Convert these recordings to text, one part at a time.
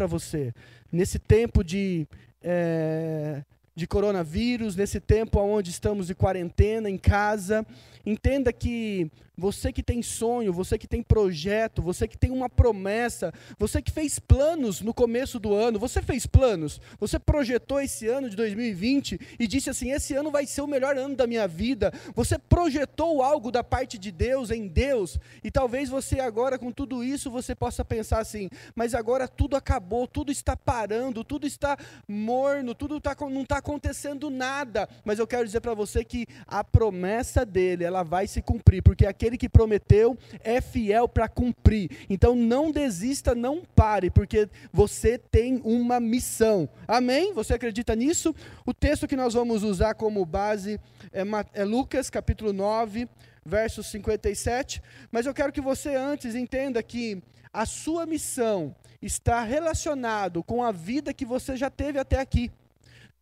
para você. Nesse tempo de, é, de coronavírus, nesse tempo onde estamos de quarentena, em casa, entenda que você que tem sonho, você que tem projeto, você que tem uma promessa, você que fez planos no começo do ano, você fez planos, você projetou esse ano de 2020 e disse assim: esse ano vai ser o melhor ano da minha vida. Você projetou algo da parte de Deus em Deus e talvez você agora com tudo isso você possa pensar assim: mas agora tudo acabou, tudo está parando, tudo está morno, tudo tá, não está acontecendo nada. Mas eu quero dizer para você que a promessa dele ela vai se cumprir, porque aquele aquele que prometeu é fiel para cumprir. Então não desista, não pare, porque você tem uma missão. Amém? Você acredita nisso? O texto que nós vamos usar como base é, é Lucas capítulo 9, verso 57. Mas eu quero que você antes entenda que a sua missão está relacionado com a vida que você já teve até aqui.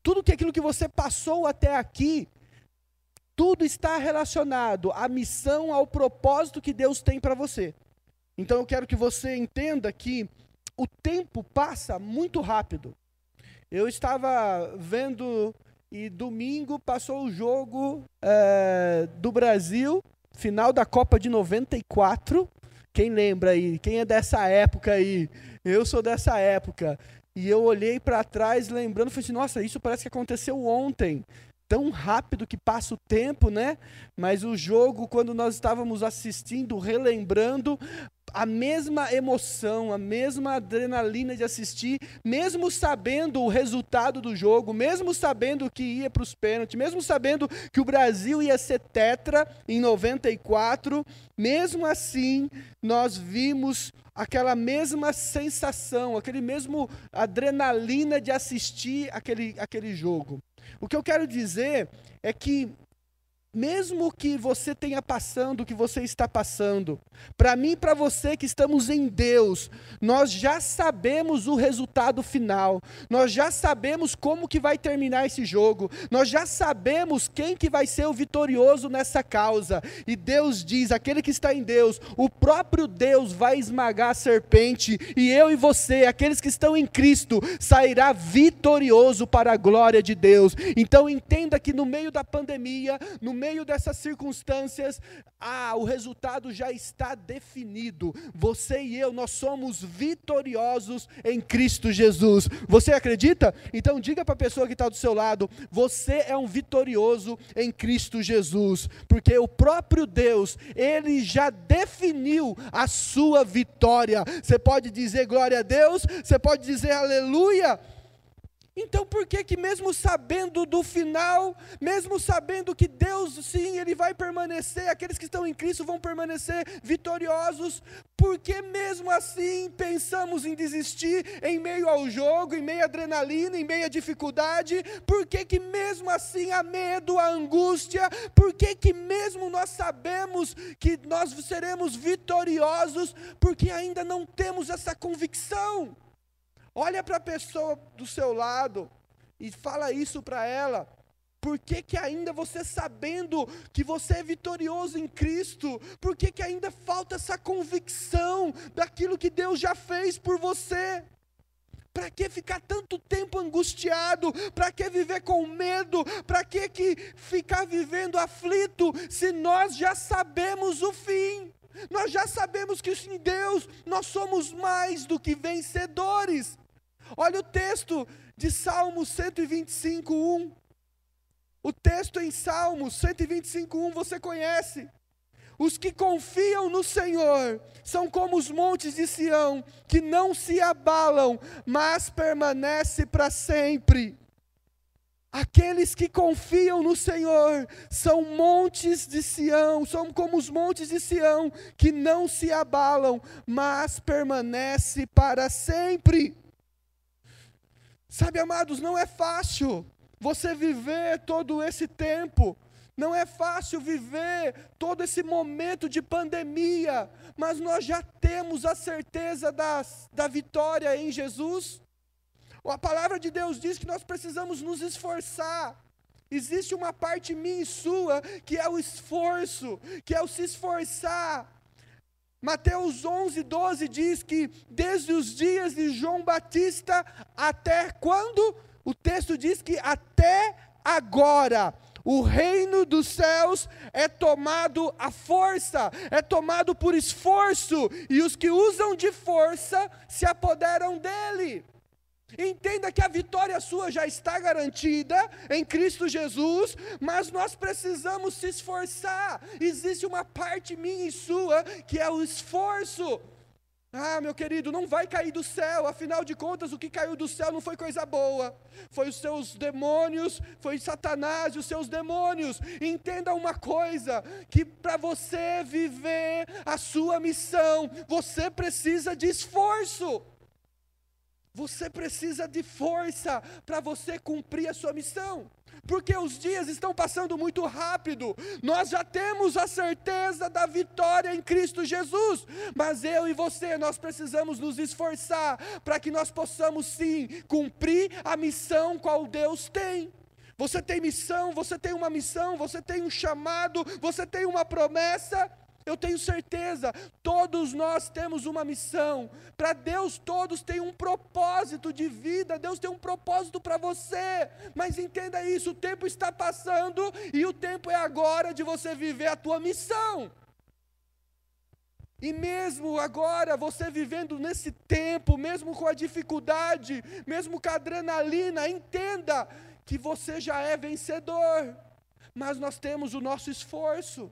Tudo que aquilo que você passou até aqui tudo está relacionado à missão, ao propósito que Deus tem para você. Então eu quero que você entenda que o tempo passa muito rápido. Eu estava vendo e domingo passou o jogo é, do Brasil, final da Copa de 94. Quem lembra aí? Quem é dessa época aí? Eu sou dessa época. E eu olhei para trás lembrando, falei assim, nossa, isso parece que aconteceu ontem tão rápido que passa o tempo, né? Mas o jogo, quando nós estávamos assistindo, relembrando, a mesma emoção, a mesma adrenalina de assistir, mesmo sabendo o resultado do jogo, mesmo sabendo que ia para os pênaltis, mesmo sabendo que o Brasil ia ser tetra em 94, mesmo assim, nós vimos aquela mesma sensação, aquele mesmo adrenalina de assistir aquele, aquele jogo. O que eu quero dizer é que mesmo que você tenha passando o que você está passando, para mim e para você que estamos em Deus, nós já sabemos o resultado final. Nós já sabemos como que vai terminar esse jogo. Nós já sabemos quem que vai ser o vitorioso nessa causa. E Deus diz, aquele que está em Deus, o próprio Deus vai esmagar a serpente e eu e você, aqueles que estão em Cristo, sairá vitorioso para a glória de Deus. Então entenda que no meio da pandemia, no meio dessas circunstâncias, ah, o resultado já está definido. Você e eu, nós somos vitoriosos em Cristo Jesus. Você acredita? Então diga para a pessoa que está do seu lado: você é um vitorioso em Cristo Jesus, porque o próprio Deus, ele já definiu a sua vitória. Você pode dizer glória a Deus, você pode dizer aleluia. Então por que que mesmo sabendo do final, mesmo sabendo que Deus sim, ele vai permanecer, aqueles que estão em Cristo vão permanecer vitoriosos, por que mesmo assim pensamos em desistir em meio ao jogo, em meio à adrenalina, em meio à dificuldade? Por que que mesmo assim há medo, a angústia? Por que que mesmo nós sabemos que nós seremos vitoriosos, porque ainda não temos essa convicção? Olha para a pessoa do seu lado e fala isso para ela. Por que, que ainda você sabendo que você é vitorioso em Cristo, por que, que ainda falta essa convicção daquilo que Deus já fez por você? Para que ficar tanto tempo angustiado? Para que viver com medo? Para que, que ficar vivendo aflito se nós já sabemos o fim? Nós já sabemos que em Deus nós somos mais do que vencedores. Olha o texto de Salmo 125, 1. O texto em Salmo 125, 1 você conhece. Os que confiam no Senhor são como os montes de Sião, que não se abalam, mas permanece para sempre. Aqueles que confiam no Senhor são montes de Sião, são como os montes de Sião, que não se abalam, mas permanece para sempre. Sabe, amados, não é fácil você viver todo esse tempo, não é fácil viver todo esse momento de pandemia, mas nós já temos a certeza das, da vitória em Jesus. A palavra de Deus diz que nós precisamos nos esforçar. Existe uma parte minha e sua que é o esforço, que é o se esforçar Mateus 11, 12 diz que desde os dias de João Batista até quando? O texto diz que até agora o reino dos céus é tomado à força, é tomado por esforço, e os que usam de força se apoderam dele. Entenda que a vitória sua já está garantida em Cristo Jesus, mas nós precisamos se esforçar. Existe uma parte minha e sua que é o esforço. Ah, meu querido, não vai cair do céu, afinal de contas, o que caiu do céu não foi coisa boa, foi os seus demônios, foi Satanás e os seus demônios. Entenda uma coisa: que para você viver a sua missão, você precisa de esforço. Você precisa de força para você cumprir a sua missão. Porque os dias estão passando muito rápido. Nós já temos a certeza da vitória em Cristo Jesus, mas eu e você nós precisamos nos esforçar para que nós possamos sim cumprir a missão qual Deus tem. Você tem missão, você tem uma missão, você tem um chamado, você tem uma promessa. Eu tenho certeza, todos nós temos uma missão. Para Deus, todos têm um propósito de vida. Deus tem um propósito para você. Mas entenda isso: o tempo está passando e o tempo é agora de você viver a tua missão. E mesmo agora, você vivendo nesse tempo, mesmo com a dificuldade, mesmo com a adrenalina, entenda que você já é vencedor. Mas nós temos o nosso esforço.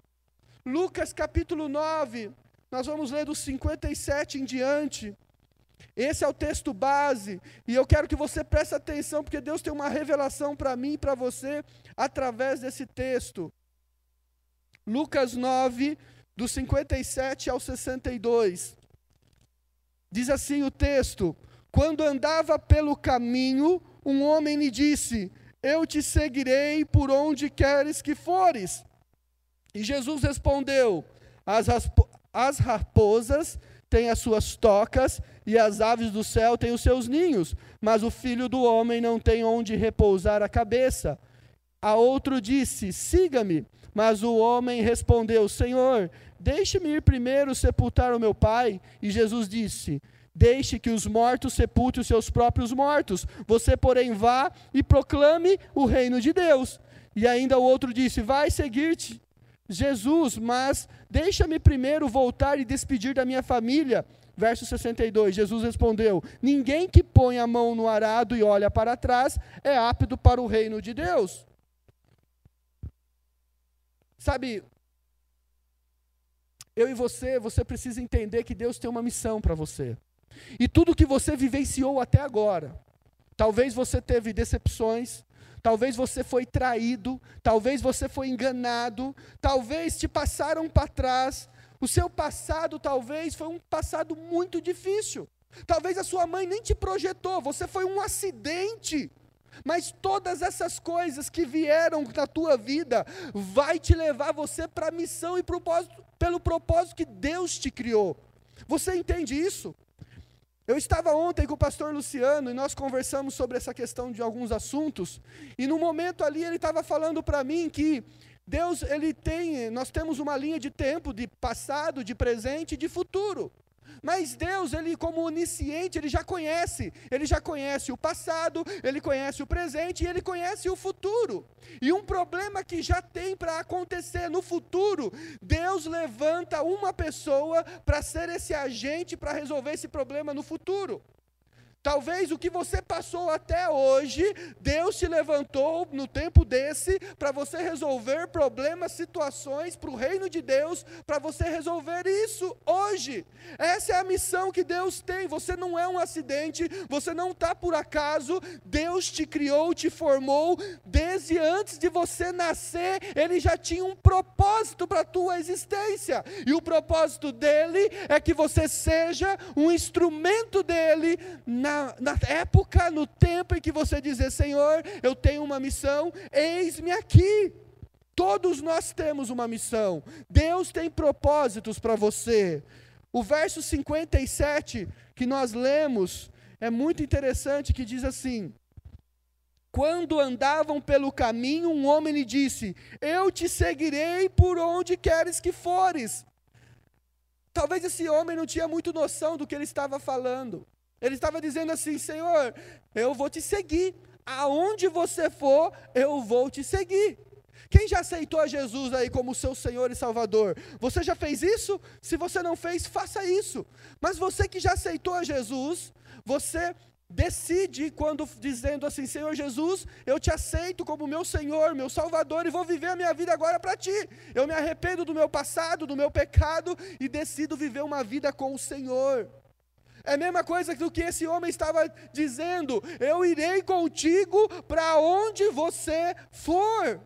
Lucas capítulo 9, nós vamos ler do 57 em diante. Esse é o texto base, e eu quero que você preste atenção, porque Deus tem uma revelação para mim e para você através desse texto. Lucas 9, do 57 ao 62. Diz assim o texto: Quando andava pelo caminho, um homem lhe disse: Eu te seguirei por onde queres que fores. E Jesus respondeu: as, as raposas têm as suas tocas e as aves do céu têm os seus ninhos, mas o filho do homem não tem onde repousar a cabeça. A outro disse: Siga-me. Mas o homem respondeu: Senhor, deixe-me ir primeiro sepultar o meu pai. E Jesus disse: Deixe que os mortos sepultem os seus próprios mortos. Você, porém, vá e proclame o reino de Deus. E ainda o outro disse: Vai seguir-te Jesus, mas deixa-me primeiro voltar e despedir da minha família. Verso 62, Jesus respondeu: Ninguém que põe a mão no arado e olha para trás é apto para o reino de Deus. Sabe, eu e você, você precisa entender que Deus tem uma missão para você. E tudo que você vivenciou até agora, talvez você teve decepções, talvez você foi traído, talvez você foi enganado, talvez te passaram para trás. O seu passado talvez foi um passado muito difícil. Talvez a sua mãe nem te projetou, você foi um acidente. Mas todas essas coisas que vieram na tua vida vai te levar você para a missão e propósito, pelo propósito que Deus te criou. Você entende isso? Eu estava ontem com o pastor Luciano e nós conversamos sobre essa questão de alguns assuntos, e no momento ali ele estava falando para mim que Deus, ele tem, nós temos uma linha de tempo de passado, de presente e de futuro. Mas Deus, ele como onisciente, ele já conhece, ele já conhece o passado, ele conhece o presente e ele conhece o futuro. E um problema que já tem para acontecer no futuro, Deus levanta uma pessoa para ser esse agente para resolver esse problema no futuro. Talvez o que você passou até hoje, Deus te levantou no tempo desse para você resolver problemas, situações para o reino de Deus, para você resolver isso hoje. Essa é a missão que Deus tem. Você não é um acidente, você não está por acaso. Deus te criou, te formou desde antes de você nascer. Ele já tinha um propósito para a tua existência, e o propósito dele é que você seja um instrumento dele na na, época, no tempo em que você dizer, Senhor, eu tenho uma missão, eis-me aqui. Todos nós temos uma missão. Deus tem propósitos para você. O verso 57 que nós lemos é muito interessante que diz assim: Quando andavam pelo caminho, um homem lhe disse: Eu te seguirei por onde queres que fores. Talvez esse homem não tinha muito noção do que ele estava falando. Ele estava dizendo assim: Senhor, eu vou te seguir. Aonde você for, eu vou te seguir. Quem já aceitou a Jesus aí como seu Senhor e Salvador? Você já fez isso? Se você não fez, faça isso. Mas você que já aceitou a Jesus, você decide quando dizendo assim: Senhor Jesus, eu te aceito como meu Senhor, meu Salvador e vou viver a minha vida agora para ti. Eu me arrependo do meu passado, do meu pecado e decido viver uma vida com o Senhor. É a mesma coisa do que esse homem estava dizendo: Eu irei contigo para onde você for.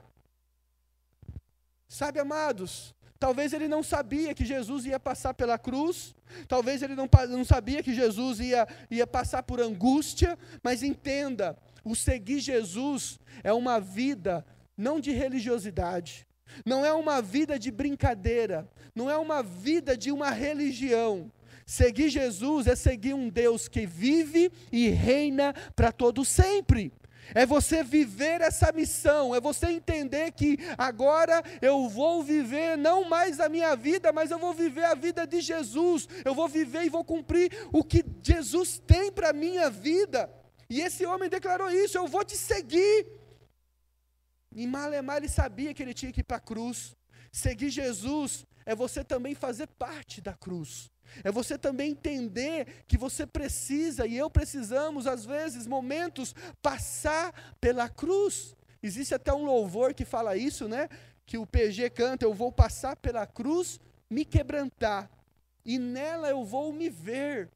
Sabe, amados, talvez ele não sabia que Jesus ia passar pela cruz, talvez ele não, não sabia que Jesus ia, ia passar por angústia, mas entenda: o seguir Jesus é uma vida não de religiosidade, não é uma vida de brincadeira, não é uma vida de uma religião, Seguir Jesus é seguir um Deus que vive e reina para todo sempre. É você viver essa missão, é você entender que agora eu vou viver não mais a minha vida, mas eu vou viver a vida de Jesus. Eu vou viver e vou cumprir o que Jesus tem para a minha vida. E esse homem declarou isso: eu vou te seguir. E Malemar ele sabia que ele tinha que ir para a cruz. Seguir Jesus é você também fazer parte da cruz. É você também entender que você precisa, e eu precisamos, às vezes, momentos, passar pela cruz. Existe até um louvor que fala isso, né? Que o PG canta: Eu vou passar pela cruz, me quebrantar, e nela eu vou me ver,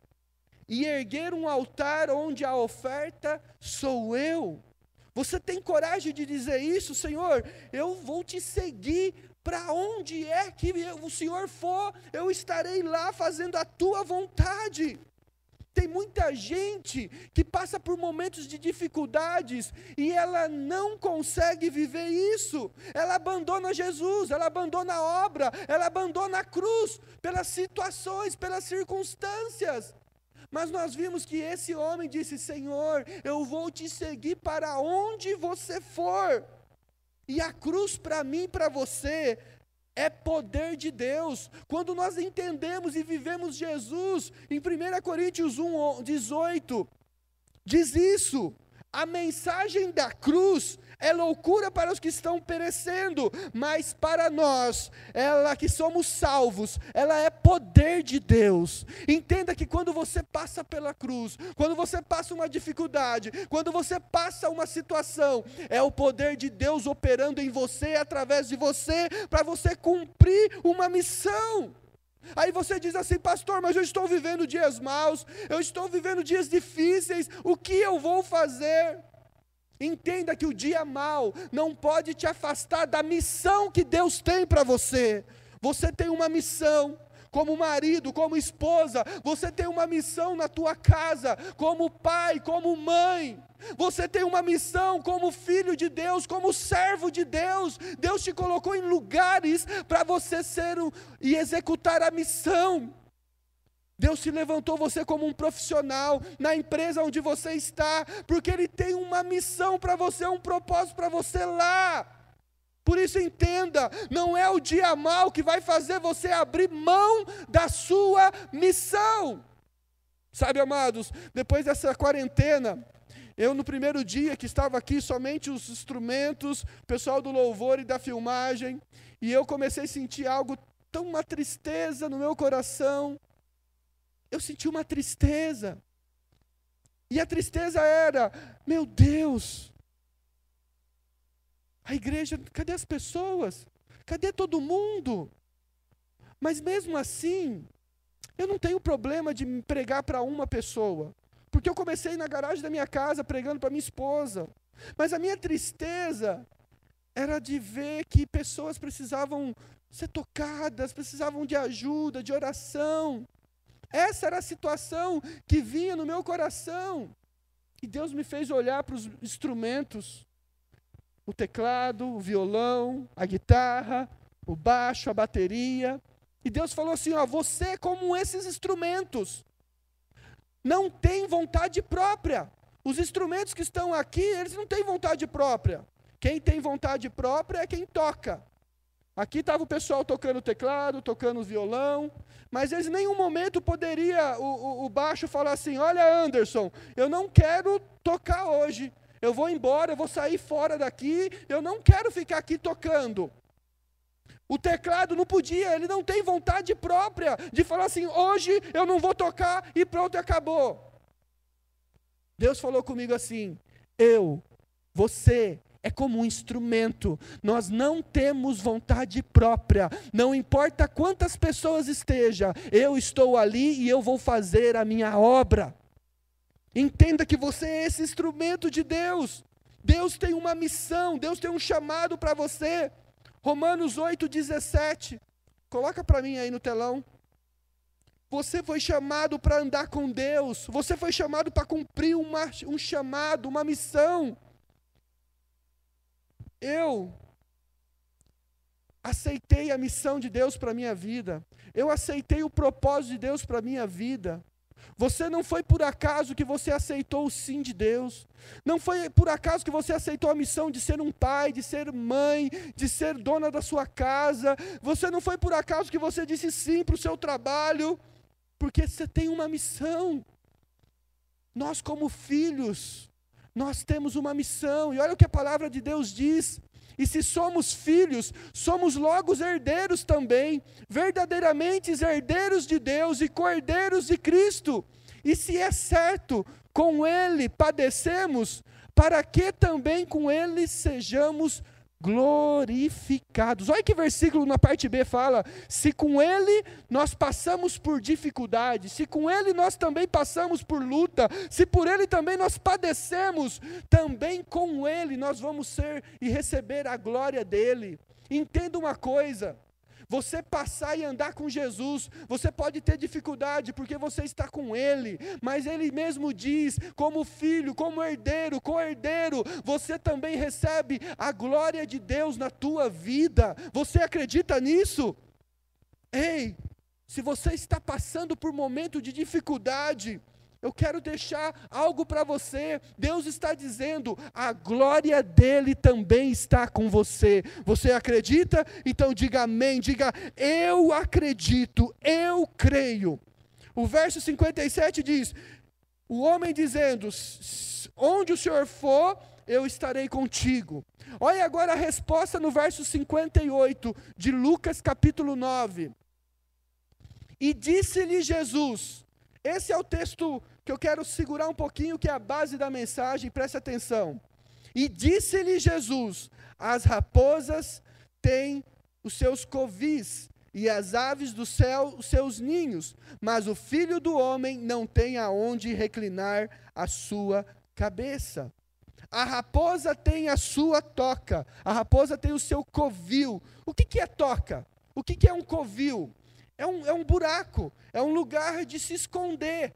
e erguer um altar onde a oferta sou eu. Você tem coragem de dizer isso, Senhor? Eu vou te seguir para onde é que o Senhor for, eu estarei lá fazendo a tua vontade. Tem muita gente que passa por momentos de dificuldades e ela não consegue viver isso. Ela abandona Jesus, ela abandona a obra, ela abandona a cruz pelas situações, pelas circunstâncias. Mas nós vimos que esse homem disse: Senhor, eu vou te seguir para onde você for. E a cruz para mim para você é poder de Deus. Quando nós entendemos e vivemos Jesus, em 1 Coríntios 1, 18, diz isso. A mensagem da cruz é loucura para os que estão perecendo, mas para nós, ela que somos salvos, ela é poder de Deus. Entenda que quando você passa pela cruz, quando você passa uma dificuldade, quando você passa uma situação, é o poder de Deus operando em você, através de você, para você cumprir uma missão. Aí você diz assim, pastor, mas eu estou vivendo dias maus, eu estou vivendo dias difíceis, o que eu vou fazer? Entenda que o dia mal não pode te afastar da missão que Deus tem para você. Você tem uma missão, como marido, como esposa, você tem uma missão na tua casa, como pai, como mãe. Você tem uma missão como filho de Deus, como servo de Deus. Deus te colocou em lugares para você ser um, e executar a missão. Deus te levantou você como um profissional na empresa onde você está, porque Ele tem uma missão para você, um propósito para você lá. Por isso entenda, não é o dia mal que vai fazer você abrir mão da sua missão. Sabe, amados, depois dessa quarentena, eu no primeiro dia que estava aqui, somente os instrumentos, pessoal do louvor e da filmagem, e eu comecei a sentir algo tão uma tristeza no meu coração eu senti uma tristeza. E a tristeza era: meu Deus, a igreja, cadê as pessoas? Cadê todo mundo? Mas mesmo assim, eu não tenho problema de pregar para uma pessoa, porque eu comecei na garagem da minha casa pregando para minha esposa. Mas a minha tristeza era de ver que pessoas precisavam ser tocadas, precisavam de ajuda, de oração. Essa era a situação que vinha no meu coração. E Deus me fez olhar para os instrumentos: o teclado, o violão, a guitarra, o baixo, a bateria. E Deus falou assim: ó, você é como esses instrumentos. Não tem vontade própria. Os instrumentos que estão aqui, eles não têm vontade própria. Quem tem vontade própria é quem toca. Aqui estava o pessoal tocando teclado, tocando violão, mas eles em nenhum momento poderia o, o, o, baixo falar assim: Olha, Anderson, eu não quero tocar hoje. Eu vou embora, eu vou sair fora daqui, eu não quero ficar aqui tocando. O teclado não podia, ele não tem vontade própria de falar assim: hoje eu não vou tocar e pronto, acabou. Deus falou comigo assim: eu, você, é como um instrumento. Nós não temos vontade própria. Não importa quantas pessoas estejam, eu estou ali e eu vou fazer a minha obra. Entenda que você é esse instrumento de Deus. Deus tem uma missão, Deus tem um chamado para você. Romanos 8:17. Coloca para mim aí no telão. Você foi chamado para andar com Deus. Você foi chamado para cumprir uma, um chamado, uma missão. Eu aceitei a missão de Deus para a minha vida. Eu aceitei o propósito de Deus para a minha vida. Você não foi por acaso que você aceitou o sim de Deus. Não foi por acaso que você aceitou a missão de ser um pai, de ser mãe, de ser dona da sua casa. Você não foi por acaso que você disse sim para o seu trabalho, porque você tem uma missão. Nós, como filhos, nós temos uma missão, e olha o que a palavra de Deus diz. E se somos filhos, somos logo herdeiros também, verdadeiramente herdeiros de Deus e cordeiros de Cristo. E se é certo, com Ele padecemos, para que também com Ele sejamos glorificados. Olha que versículo na parte B fala: se com Ele nós passamos por dificuldade, se com Ele nós também passamos por luta, se por Ele também nós padecemos, também com Ele nós vamos ser e receber a glória dele. Entenda uma coisa: você passar e andar com Jesus, você pode ter dificuldade porque você está com Ele, mas Ele mesmo diz: como filho, como herdeiro, co-herdeiro, você também recebe a glória de Deus na tua vida. Você acredita nisso? Ei, se você está passando por momento de dificuldade, eu quero deixar algo para você. Deus está dizendo: a glória dele também está com você. Você acredita? Então diga amém. Diga eu acredito, eu creio. O verso 57 diz: o homem dizendo: onde o Senhor for, eu estarei contigo. Olha agora a resposta no verso 58 de Lucas capítulo 9. E disse-lhe Jesus: esse é o texto que eu quero segurar um pouquinho, que é a base da mensagem, preste atenção. E disse-lhe Jesus: As raposas têm os seus covis, e as aves do céu os seus ninhos, mas o filho do homem não tem aonde reclinar a sua cabeça. A raposa tem a sua toca, a raposa tem o seu covil. O que, que é toca? O que, que é um covil? É um, é um buraco, é um lugar de se esconder.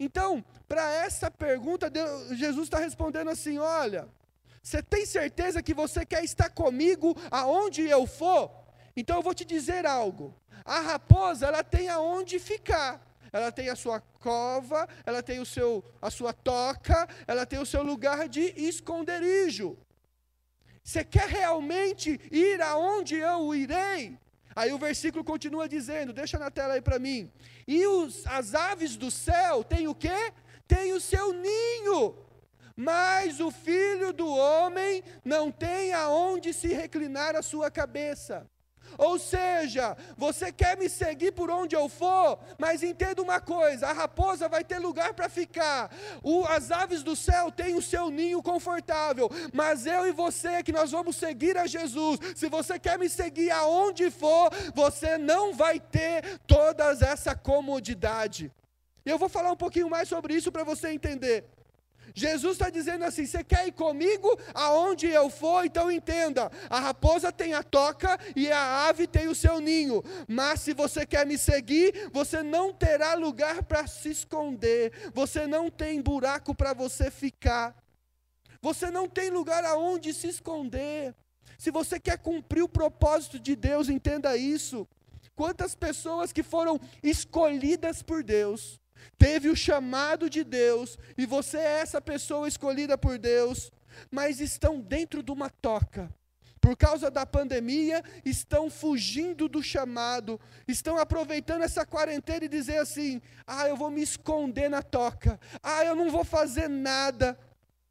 Então, para essa pergunta, Deus, Jesus está respondendo assim: olha, você tem certeza que você quer estar comigo aonde eu for? Então eu vou te dizer algo. A raposa, ela tem aonde ficar. Ela tem a sua cova, ela tem o seu, a sua toca, ela tem o seu lugar de esconderijo. Você quer realmente ir aonde eu irei? Aí o versículo continua dizendo, deixa na tela aí para mim. E os, as aves do céu têm o quê? Tem o seu ninho. Mas o filho do homem não tem aonde se reclinar a sua cabeça. Ou seja, você quer me seguir por onde eu for, mas entenda uma coisa: a raposa vai ter lugar para ficar, o, as aves do céu têm o seu ninho confortável, mas eu e você que nós vamos seguir a Jesus, se você quer me seguir aonde for, você não vai ter toda essa comodidade. Eu vou falar um pouquinho mais sobre isso para você entender. Jesus está dizendo assim: você quer ir comigo aonde eu for? Então entenda: a raposa tem a toca e a ave tem o seu ninho. Mas se você quer me seguir, você não terá lugar para se esconder, você não tem buraco para você ficar, você não tem lugar aonde se esconder. Se você quer cumprir o propósito de Deus, entenda isso. Quantas pessoas que foram escolhidas por Deus, teve o chamado de Deus, e você é essa pessoa escolhida por Deus, mas estão dentro de uma toca, por causa da pandemia, estão fugindo do chamado, estão aproveitando essa quarentena e dizer assim: ah, eu vou me esconder na toca, ah, eu não vou fazer nada.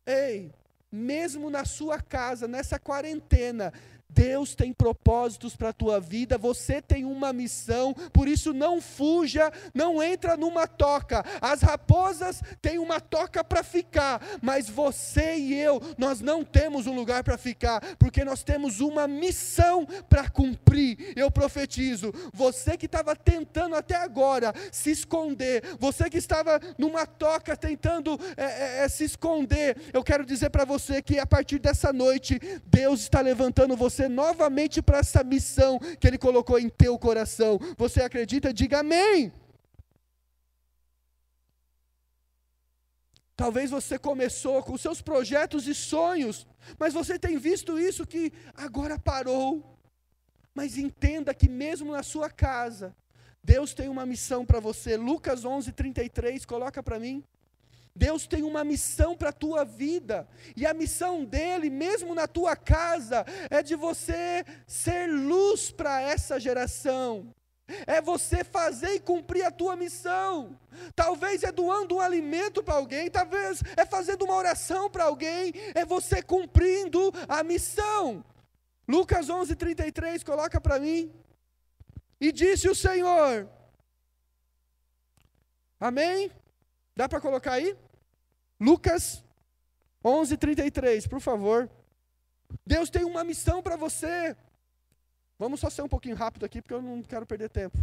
Ei, mesmo na sua casa, nessa quarentena, Deus tem propósitos para a tua vida, você tem uma missão, por isso não fuja, não entra numa toca. As raposas têm uma toca para ficar, mas você e eu, nós não temos um lugar para ficar, porque nós temos uma missão para cumprir. Eu profetizo, você que estava tentando até agora se esconder, você que estava numa toca tentando é, é, é se esconder, eu quero dizer para você que a partir dessa noite, Deus está levantando você você novamente para essa missão que Ele colocou em teu coração. Você acredita? Diga amém. Talvez você começou com seus projetos e sonhos, mas você tem visto isso que agora parou. Mas entenda que mesmo na sua casa, Deus tem uma missão para você. Lucas 11:33, coloca para mim. Deus tem uma missão para a tua vida, e a missão dele, mesmo na tua casa, é de você ser luz para essa geração. É você fazer e cumprir a tua missão. Talvez é doando um alimento para alguém, talvez é fazendo uma oração para alguém, é você cumprindo a missão. Lucas 11:33 coloca para mim. E disse o Senhor: Amém? Dá para colocar aí? Lucas 11:33, por favor. Deus tem uma missão para você. Vamos só ser um pouquinho rápido aqui, porque eu não quero perder tempo.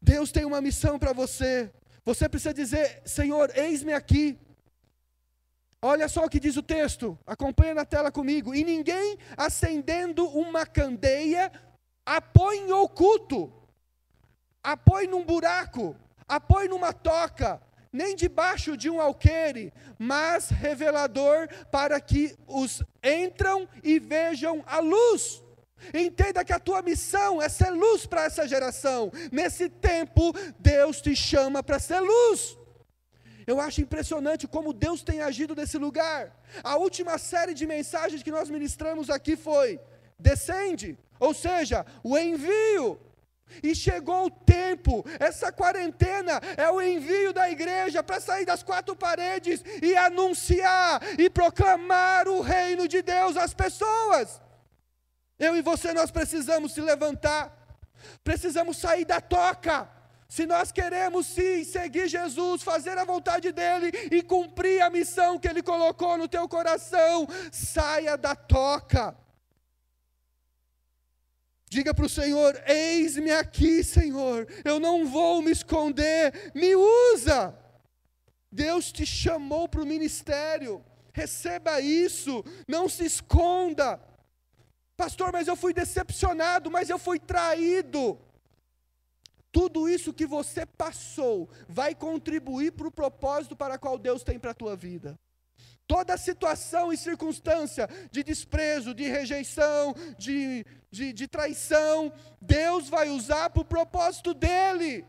Deus tem uma missão para você. Você precisa dizer: Senhor, eis-me aqui. Olha só o que diz o texto, acompanha na tela comigo. E ninguém acendendo uma candeia, apoie em oculto, apoie num buraco, apoie numa toca, nem debaixo de um alqueire, mas revelador para que os entram e vejam a luz. Entenda que a tua missão é ser luz para essa geração. Nesse tempo, Deus te chama para ser luz. Eu acho impressionante como Deus tem agido nesse lugar. A última série de mensagens que nós ministramos aqui foi: descende, ou seja, o envio. E chegou o tempo, essa quarentena é o envio da igreja para sair das quatro paredes e anunciar e proclamar o reino de Deus às pessoas. Eu e você, nós precisamos se levantar, precisamos sair da toca. Se nós queremos sim seguir Jesus, fazer a vontade dEle e cumprir a missão que Ele colocou no teu coração, saia da toca. Diga para o Senhor: Eis-me aqui, Senhor, eu não vou me esconder, me usa. Deus te chamou para o ministério, receba isso, não se esconda. Pastor, mas eu fui decepcionado, mas eu fui traído. Tudo isso que você passou vai contribuir para o propósito para qual Deus tem para a tua vida toda situação e circunstância de desprezo, de rejeição, de, de, de traição, Deus vai usar para o propósito dele.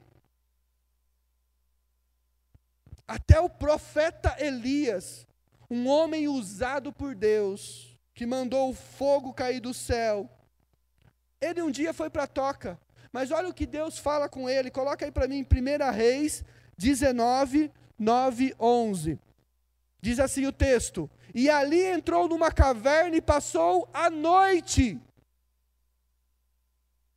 Até o profeta Elias, um homem usado por Deus, que mandou o fogo cair do céu, ele um dia foi para a toca, mas olha o que Deus fala com ele, coloca aí para mim, 1 Reis 19, 9, 11. Diz assim o texto: E ali entrou numa caverna e passou a noite.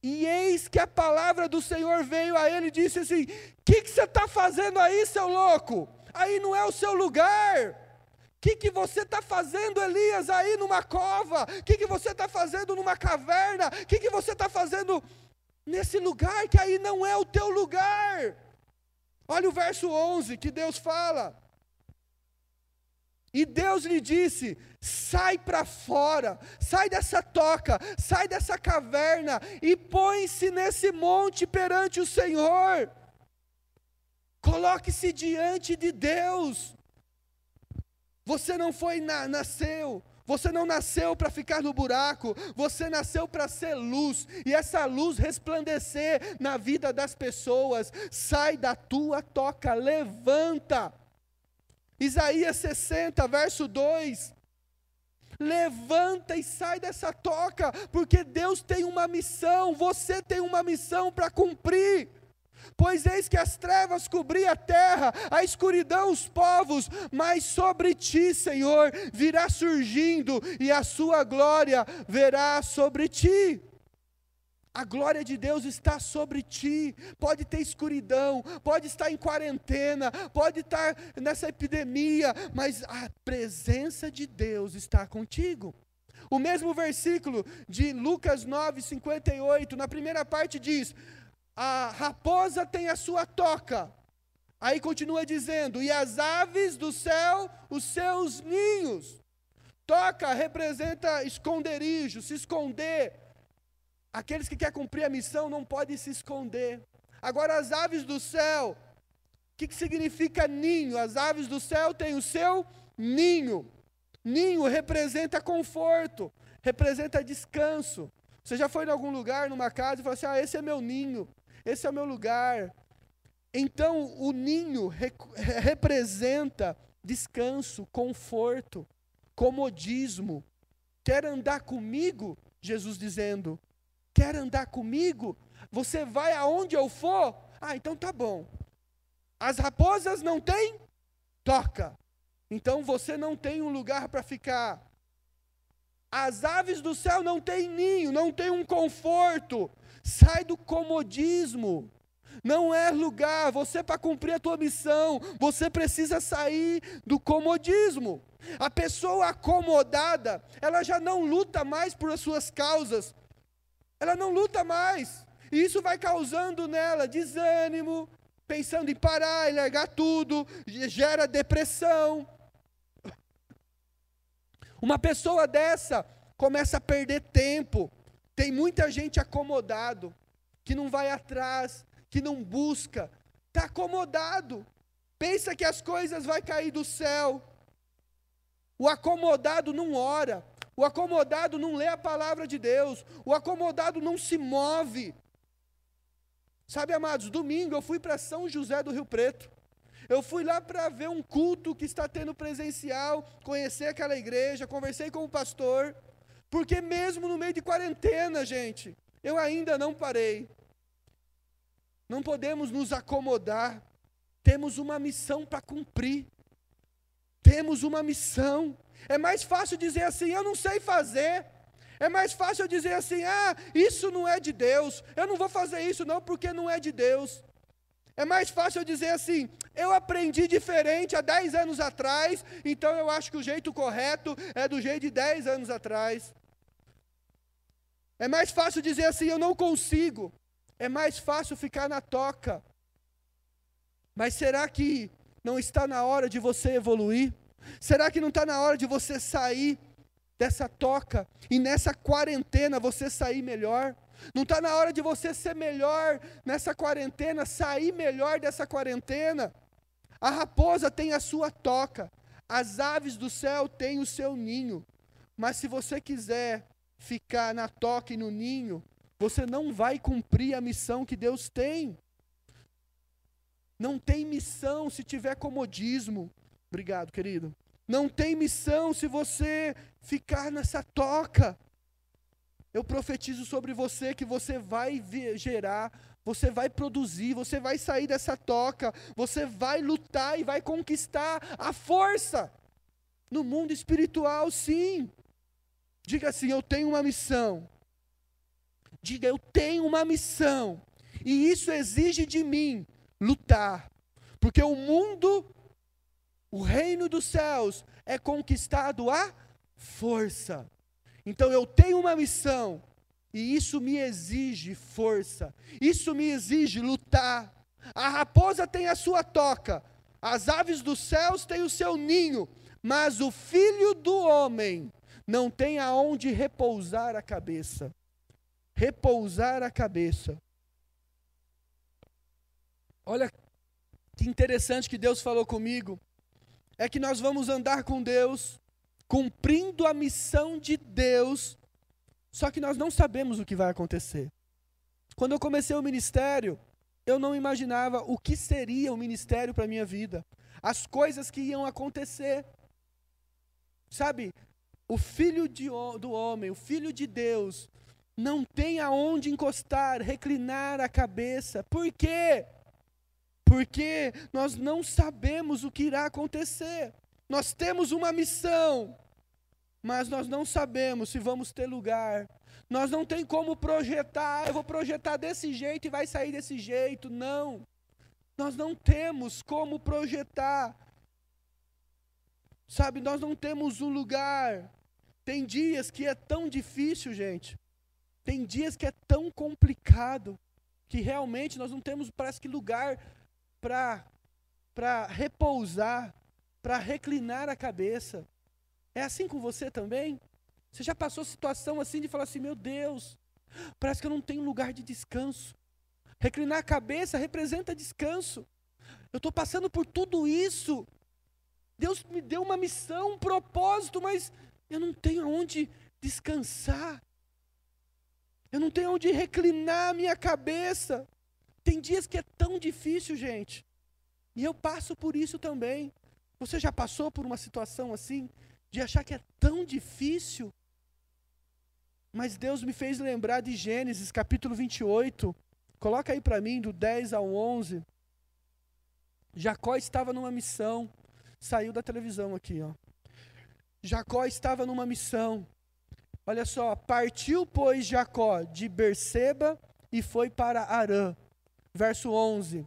E eis que a palavra do Senhor veio a ele e disse assim: O que, que você está fazendo aí, seu louco? Aí não é o seu lugar. O que, que você está fazendo, Elias, aí numa cova? O que, que você está fazendo numa caverna? O que, que você está fazendo nesse lugar que aí não é o teu lugar? Olha o verso 11 que Deus fala. E Deus lhe disse: sai para fora, sai dessa toca, sai dessa caverna e põe-se nesse monte perante o Senhor. Coloque-se diante de Deus. Você não foi na, nasceu, você não nasceu para ficar no buraco, você nasceu para ser luz, e essa luz resplandecer na vida das pessoas. Sai da tua toca, levanta. Isaías 60, verso 2. Levanta e sai dessa toca, porque Deus tem uma missão, você tem uma missão para cumprir. Pois eis que as trevas cobriam a terra, a escuridão os povos, mas sobre ti, Senhor, virá surgindo, e a sua glória verá sobre ti. A glória de Deus está sobre ti. Pode ter escuridão, pode estar em quarentena, pode estar nessa epidemia, mas a presença de Deus está contigo. O mesmo versículo de Lucas 9, 58, na primeira parte diz: A raposa tem a sua toca. Aí continua dizendo: E as aves do céu, os seus ninhos. Toca representa esconderijo, se esconder Aqueles que querem cumprir a missão não podem se esconder. Agora, as aves do céu, o que, que significa ninho? As aves do céu têm o seu ninho. Ninho representa conforto, representa descanso. Você já foi em algum lugar, numa casa, e falou assim: Ah, esse é meu ninho, esse é o meu lugar. Então, o ninho re representa descanso, conforto, comodismo. Quer andar comigo? Jesus dizendo: Quer andar comigo? Você vai aonde eu for? Ah, então tá bom. As raposas não têm toca. Então você não tem um lugar para ficar. As aves do céu não têm ninho, não têm um conforto. Sai do comodismo. Não é lugar, você para cumprir a tua missão, você precisa sair do comodismo. A pessoa acomodada, ela já não luta mais por as suas causas, ela não luta mais. E isso vai causando nela desânimo, pensando em parar, em largar tudo, gera depressão. Uma pessoa dessa começa a perder tempo. Tem muita gente acomodado, que não vai atrás, que não busca, está acomodado. Pensa que as coisas vão cair do céu. O acomodado não ora, o acomodado não lê a palavra de Deus. O acomodado não se move. Sabe, amados, domingo eu fui para São José do Rio Preto. Eu fui lá para ver um culto que está tendo presencial, conhecer aquela igreja, conversei com o pastor, porque mesmo no meio de quarentena, gente, eu ainda não parei. Não podemos nos acomodar. Temos uma missão para cumprir. Temos uma missão. É mais fácil dizer assim: eu não sei fazer. É mais fácil dizer assim: ah, isso não é de Deus. Eu não vou fazer isso não porque não é de Deus. É mais fácil dizer assim: eu aprendi diferente há 10 anos atrás, então eu acho que o jeito correto é do jeito de 10 anos atrás. É mais fácil dizer assim: eu não consigo. É mais fácil ficar na toca. Mas será que não está na hora de você evoluir? Será que não está na hora de você sair dessa toca e nessa quarentena você sair melhor? Não está na hora de você ser melhor nessa quarentena, sair melhor dessa quarentena? A raposa tem a sua toca, as aves do céu têm o seu ninho, mas se você quiser ficar na toca e no ninho, você não vai cumprir a missão que Deus tem. Não tem missão se tiver comodismo. Obrigado, querido. Não tem missão se você ficar nessa toca. Eu profetizo sobre você que você vai gerar, você vai produzir, você vai sair dessa toca, você vai lutar e vai conquistar a força. No mundo espiritual, sim. Diga assim: eu tenho uma missão. Diga, eu tenho uma missão. E isso exige de mim lutar. Porque o mundo o reino dos céus é conquistado à força. Então eu tenho uma missão, e isso me exige força, isso me exige lutar. A raposa tem a sua toca, as aves dos céus têm o seu ninho, mas o filho do homem não tem aonde repousar a cabeça. Repousar a cabeça. Olha que interessante que Deus falou comigo é que nós vamos andar com Deus, cumprindo a missão de Deus, só que nós não sabemos o que vai acontecer. Quando eu comecei o ministério, eu não imaginava o que seria o ministério para a minha vida, as coisas que iam acontecer. Sabe, o filho de, do homem, o filho de Deus, não tem aonde encostar, reclinar a cabeça. Por quê? Porque nós não sabemos o que irá acontecer. Nós temos uma missão, mas nós não sabemos se vamos ter lugar. Nós não tem como projetar, eu vou projetar desse jeito e vai sair desse jeito. Não. Nós não temos como projetar. Sabe, nós não temos um lugar. Tem dias que é tão difícil, gente. Tem dias que é tão complicado que realmente nós não temos, parece que, lugar para repousar, para reclinar a cabeça. É assim com você também? Você já passou situação assim de falar assim: meu Deus, parece que eu não tenho lugar de descanso. Reclinar a cabeça representa descanso. Eu estou passando por tudo isso. Deus me deu uma missão, um propósito, mas eu não tenho aonde descansar. Eu não tenho onde reclinar a minha cabeça. Tem dias que é tão difícil, gente. E eu passo por isso também. Você já passou por uma situação assim, de achar que é tão difícil? Mas Deus me fez lembrar de Gênesis capítulo 28. Coloca aí para mim, do 10 ao 11. Jacó estava numa missão. Saiu da televisão aqui, ó. Jacó estava numa missão. Olha só, partiu, pois, Jacó de Berseba e foi para Arã. Verso 11.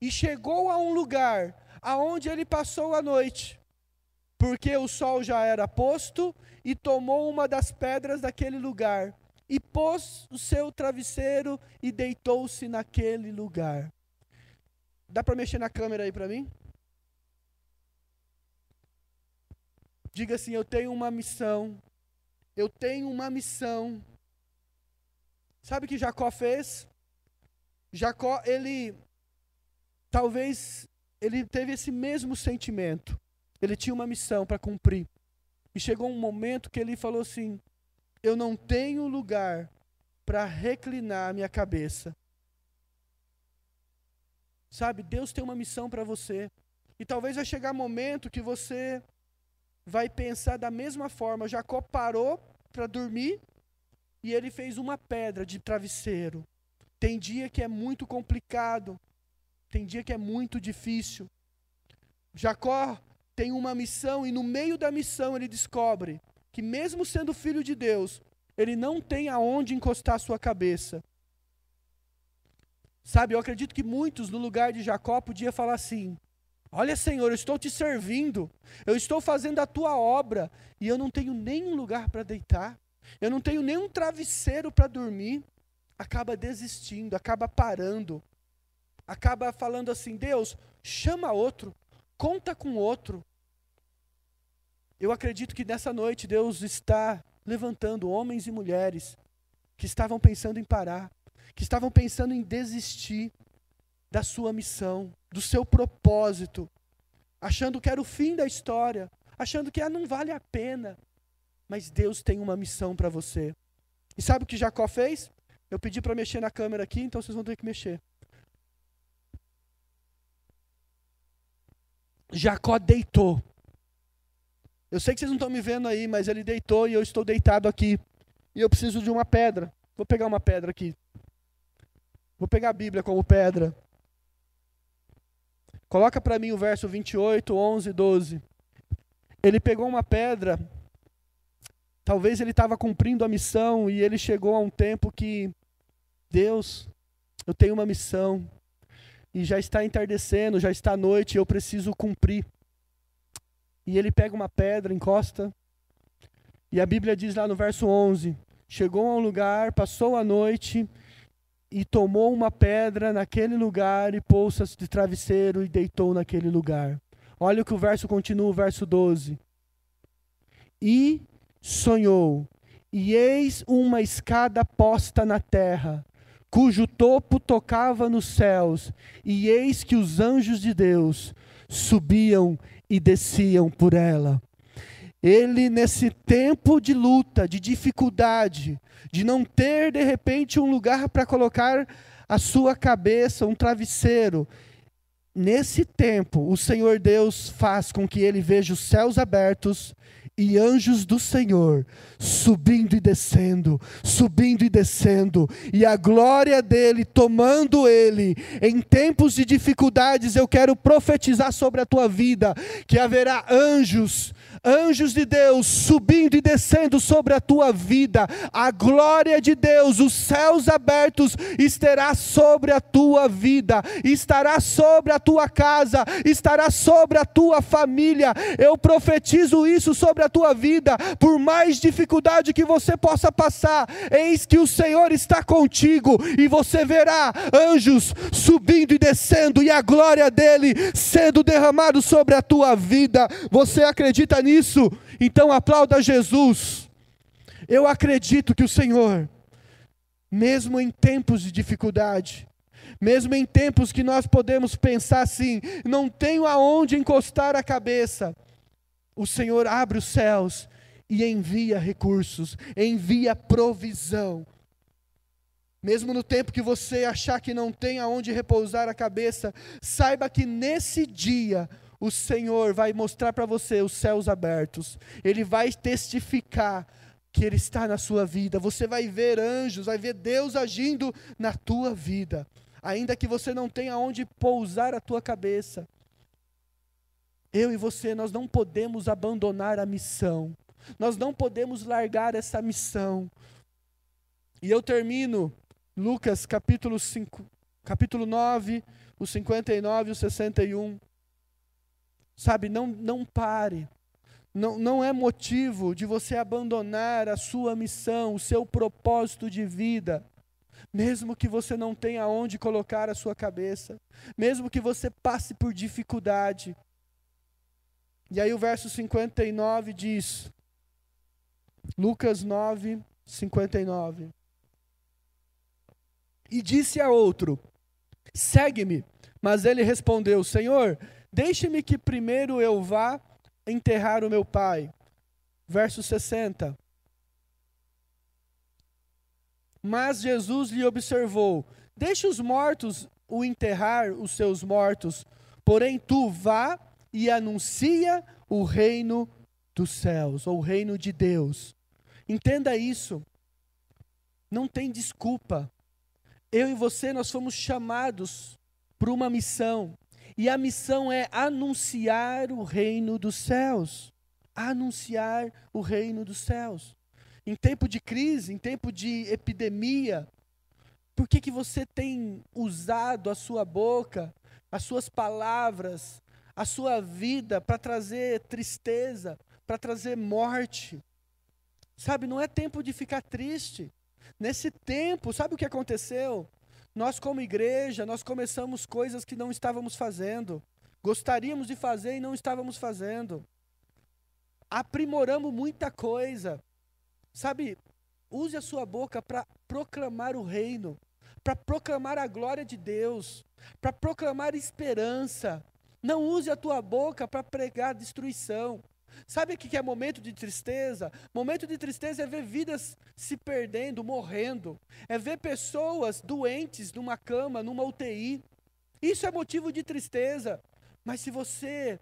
E chegou a um lugar aonde ele passou a noite, porque o sol já era posto, e tomou uma das pedras daquele lugar, e pôs o seu travesseiro e deitou-se naquele lugar. Dá para mexer na câmera aí para mim? Diga assim: Eu tenho uma missão eu tenho uma missão. Sabe o que Jacó fez? Jacó, ele talvez ele teve esse mesmo sentimento. Ele tinha uma missão para cumprir. E chegou um momento que ele falou assim: Eu não tenho lugar para reclinar a minha cabeça. Sabe, Deus tem uma missão para você. E talvez vai chegar um momento que você vai pensar da mesma forma. Jacó parou para dormir e ele fez uma pedra de travesseiro. Tem dia que é muito complicado, tem dia que é muito difícil. Jacó tem uma missão e no meio da missão ele descobre que mesmo sendo filho de Deus, ele não tem aonde encostar sua cabeça. Sabe, eu acredito que muitos no lugar de Jacó podia falar assim: Olha, Senhor, eu estou te servindo, eu estou fazendo a tua obra e eu não tenho nenhum lugar para deitar, eu não tenho nenhum travesseiro para dormir. Acaba desistindo, acaba parando, acaba falando assim: Deus, chama outro, conta com outro. Eu acredito que nessa noite Deus está levantando homens e mulheres que estavam pensando em parar, que estavam pensando em desistir da sua missão, do seu propósito, achando que era o fim da história, achando que ah, não vale a pena. Mas Deus tem uma missão para você. E sabe o que Jacó fez? Eu pedi para mexer na câmera aqui, então vocês vão ter que mexer. Jacó deitou. Eu sei que vocês não estão me vendo aí, mas ele deitou e eu estou deitado aqui. E eu preciso de uma pedra. Vou pegar uma pedra aqui. Vou pegar a Bíblia como pedra. Coloca para mim o verso 28, 11, 12. Ele pegou uma pedra, talvez ele estava cumprindo a missão e ele chegou a um tempo que, Deus, eu tenho uma missão e já está entardecendo, já está noite, eu preciso cumprir. E ele pega uma pedra, encosta, e a Bíblia diz lá no verso 11: Chegou a um lugar, passou a noite e tomou uma pedra naquele lugar e pôs de travesseiro e deitou naquele lugar. Olha o que o verso continua, o verso 12. E sonhou, e eis uma escada posta na terra, cujo topo tocava nos céus, e eis que os anjos de Deus subiam e desciam por ela. Ele, nesse tempo de luta, de dificuldade, de não ter de repente um lugar para colocar a sua cabeça, um travesseiro. Nesse tempo, o Senhor Deus faz com que ele veja os céus abertos e anjos do Senhor subindo e descendo, subindo e descendo, e a glória dele tomando ele. Em tempos de dificuldades, eu quero profetizar sobre a tua vida que haverá anjos anjos de Deus subindo e descendo sobre a tua vida, a glória de Deus, os céus abertos estará sobre a tua vida, estará sobre a tua casa, estará sobre a tua família. Eu profetizo isso sobre a tua vida, por mais dificuldade que você possa passar, eis que o Senhor está contigo e você verá anjos subindo e descendo e a glória dele sendo derramado sobre a tua vida. Você acredita nisso? então aplauda Jesus. Eu acredito que o Senhor, mesmo em tempos de dificuldade, mesmo em tempos que nós podemos pensar assim, não tenho aonde encostar a cabeça, o Senhor abre os céus e envia recursos, envia provisão. Mesmo no tempo que você achar que não tem aonde repousar a cabeça, saiba que nesse dia o Senhor vai mostrar para você os céus abertos, Ele vai testificar que Ele está na sua vida, você vai ver anjos, vai ver Deus agindo na tua vida, ainda que você não tenha onde pousar a tua cabeça. Eu e você, nós não podemos abandonar a missão, nós não podemos largar essa missão. E eu termino Lucas capítulo 5, capítulo 9, o 59 e o 61. Sabe, não, não pare. Não, não é motivo de você abandonar a sua missão, o seu propósito de vida. Mesmo que você não tenha onde colocar a sua cabeça, mesmo que você passe por dificuldade. E aí o verso 59 diz, Lucas 9, 59. E disse a outro: Segue-me. Mas ele respondeu: Senhor, Deixe-me que primeiro eu vá enterrar o meu pai. Verso 60. Mas Jesus lhe observou: Deixe os mortos o enterrar os seus mortos, porém tu vá e anuncia o reino dos céus, ou o reino de Deus. Entenda isso. Não tem desculpa. Eu e você, nós fomos chamados para uma missão. E a missão é anunciar o reino dos céus. Anunciar o reino dos céus. Em tempo de crise, em tempo de epidemia, por que, que você tem usado a sua boca, as suas palavras, a sua vida para trazer tristeza, para trazer morte? Sabe, não é tempo de ficar triste. Nesse tempo, sabe o que aconteceu? Nós, como igreja, nós começamos coisas que não estávamos fazendo. Gostaríamos de fazer e não estávamos fazendo. Aprimoramos muita coisa. Sabe, use a sua boca para proclamar o reino, para proclamar a glória de Deus, para proclamar esperança. Não use a tua boca para pregar destruição. Sabe o que é momento de tristeza? Momento de tristeza é ver vidas se perdendo, morrendo. É ver pessoas doentes numa cama, numa UTI. Isso é motivo de tristeza. Mas se você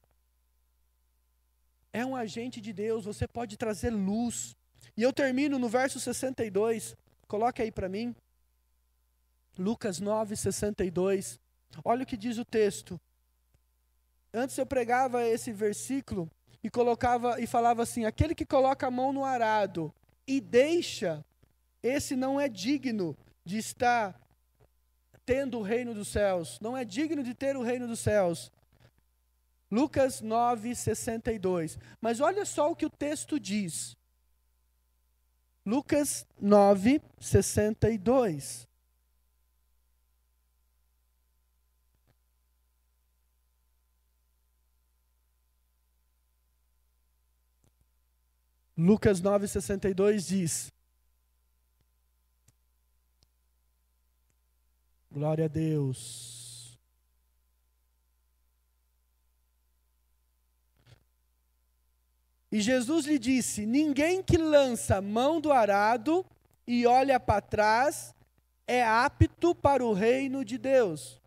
é um agente de Deus, você pode trazer luz. E eu termino no verso 62. Coloque aí para mim. Lucas 9, 62. Olha o que diz o texto. Antes eu pregava esse versículo e colocava e falava assim: aquele que coloca a mão no arado e deixa, esse não é digno de estar tendo o reino dos céus, não é digno de ter o reino dos céus. Lucas 9, 62. Mas olha só o que o texto diz. Lucas 9, 62. Lucas 9,62 diz: Glória a Deus. E Jesus lhe disse: Ninguém que lança mão do arado e olha para trás é apto para o reino de Deus.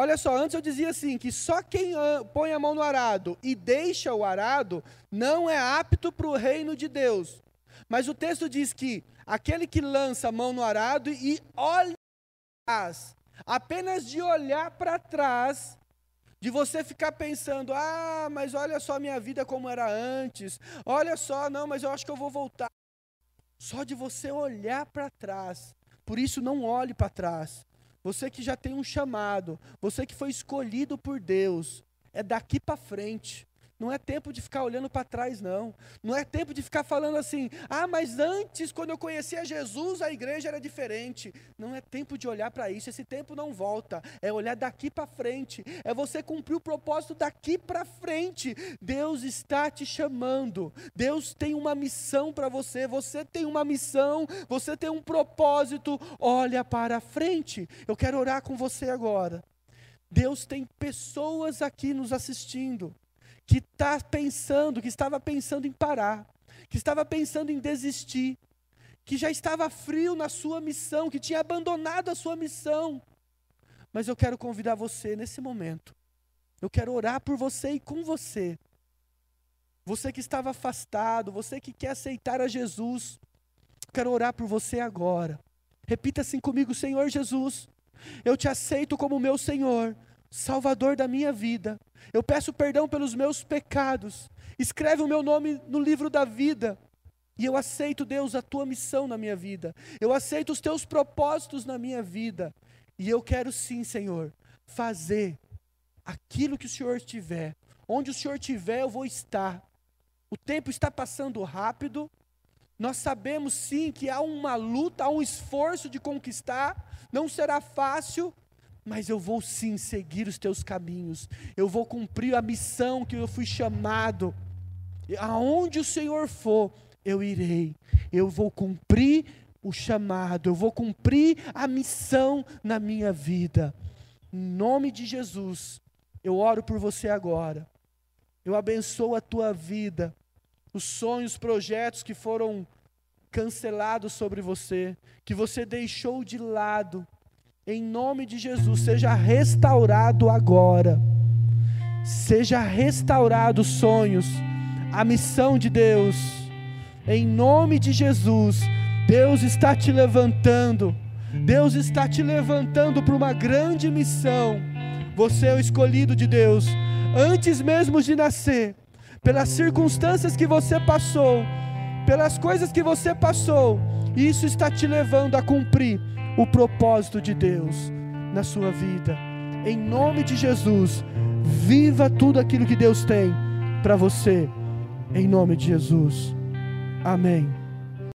Olha só, antes eu dizia assim: que só quem põe a mão no arado e deixa o arado não é apto para o reino de Deus. Mas o texto diz que aquele que lança a mão no arado e olha atrás, apenas de olhar para trás, de você ficar pensando: ah, mas olha só a minha vida como era antes, olha só, não, mas eu acho que eu vou voltar. Só de você olhar para trás. Por isso, não olhe para trás. Você que já tem um chamado, você que foi escolhido por Deus, é daqui para frente. Não é tempo de ficar olhando para trás, não. Não é tempo de ficar falando assim, ah, mas antes, quando eu conhecia Jesus, a igreja era diferente. Não é tempo de olhar para isso, esse tempo não volta. É olhar daqui para frente. É você cumprir o propósito daqui para frente. Deus está te chamando. Deus tem uma missão para você. Você tem uma missão, você tem um propósito. Olha para frente. Eu quero orar com você agora. Deus tem pessoas aqui nos assistindo que está pensando, que estava pensando em parar, que estava pensando em desistir, que já estava frio na sua missão, que tinha abandonado a sua missão. Mas eu quero convidar você nesse momento. Eu quero orar por você e com você. Você que estava afastado, você que quer aceitar a Jesus, quero orar por você agora. Repita assim comigo, Senhor Jesus, eu te aceito como meu Senhor Salvador da minha vida. Eu peço perdão pelos meus pecados. Escreve o meu nome no livro da vida. E eu aceito, Deus, a tua missão na minha vida. Eu aceito os teus propósitos na minha vida. E eu quero sim, Senhor, fazer aquilo que o Senhor estiver. Onde o Senhor estiver, eu vou estar. O tempo está passando rápido. Nós sabemos sim que há uma luta, há um esforço de conquistar. Não será fácil, mas eu vou sim seguir os teus caminhos, eu vou cumprir a missão que eu fui chamado. Aonde o Senhor for, eu irei, eu vou cumprir o chamado, eu vou cumprir a missão na minha vida. Em nome de Jesus, eu oro por você agora. Eu abençoo a tua vida, os sonhos, projetos que foram cancelados sobre você, que você deixou de lado em nome de Jesus, seja restaurado agora. Seja restaurado os sonhos, a missão de Deus. Em nome de Jesus, Deus está te levantando. Deus está te levantando para uma grande missão. Você é o escolhido de Deus. Antes mesmo de nascer, pelas circunstâncias que você passou, pelas coisas que você passou, isso está te levando a cumprir o propósito de Deus na sua vida. Em nome de Jesus, viva tudo aquilo que Deus tem para você. Em nome de Jesus. Amém.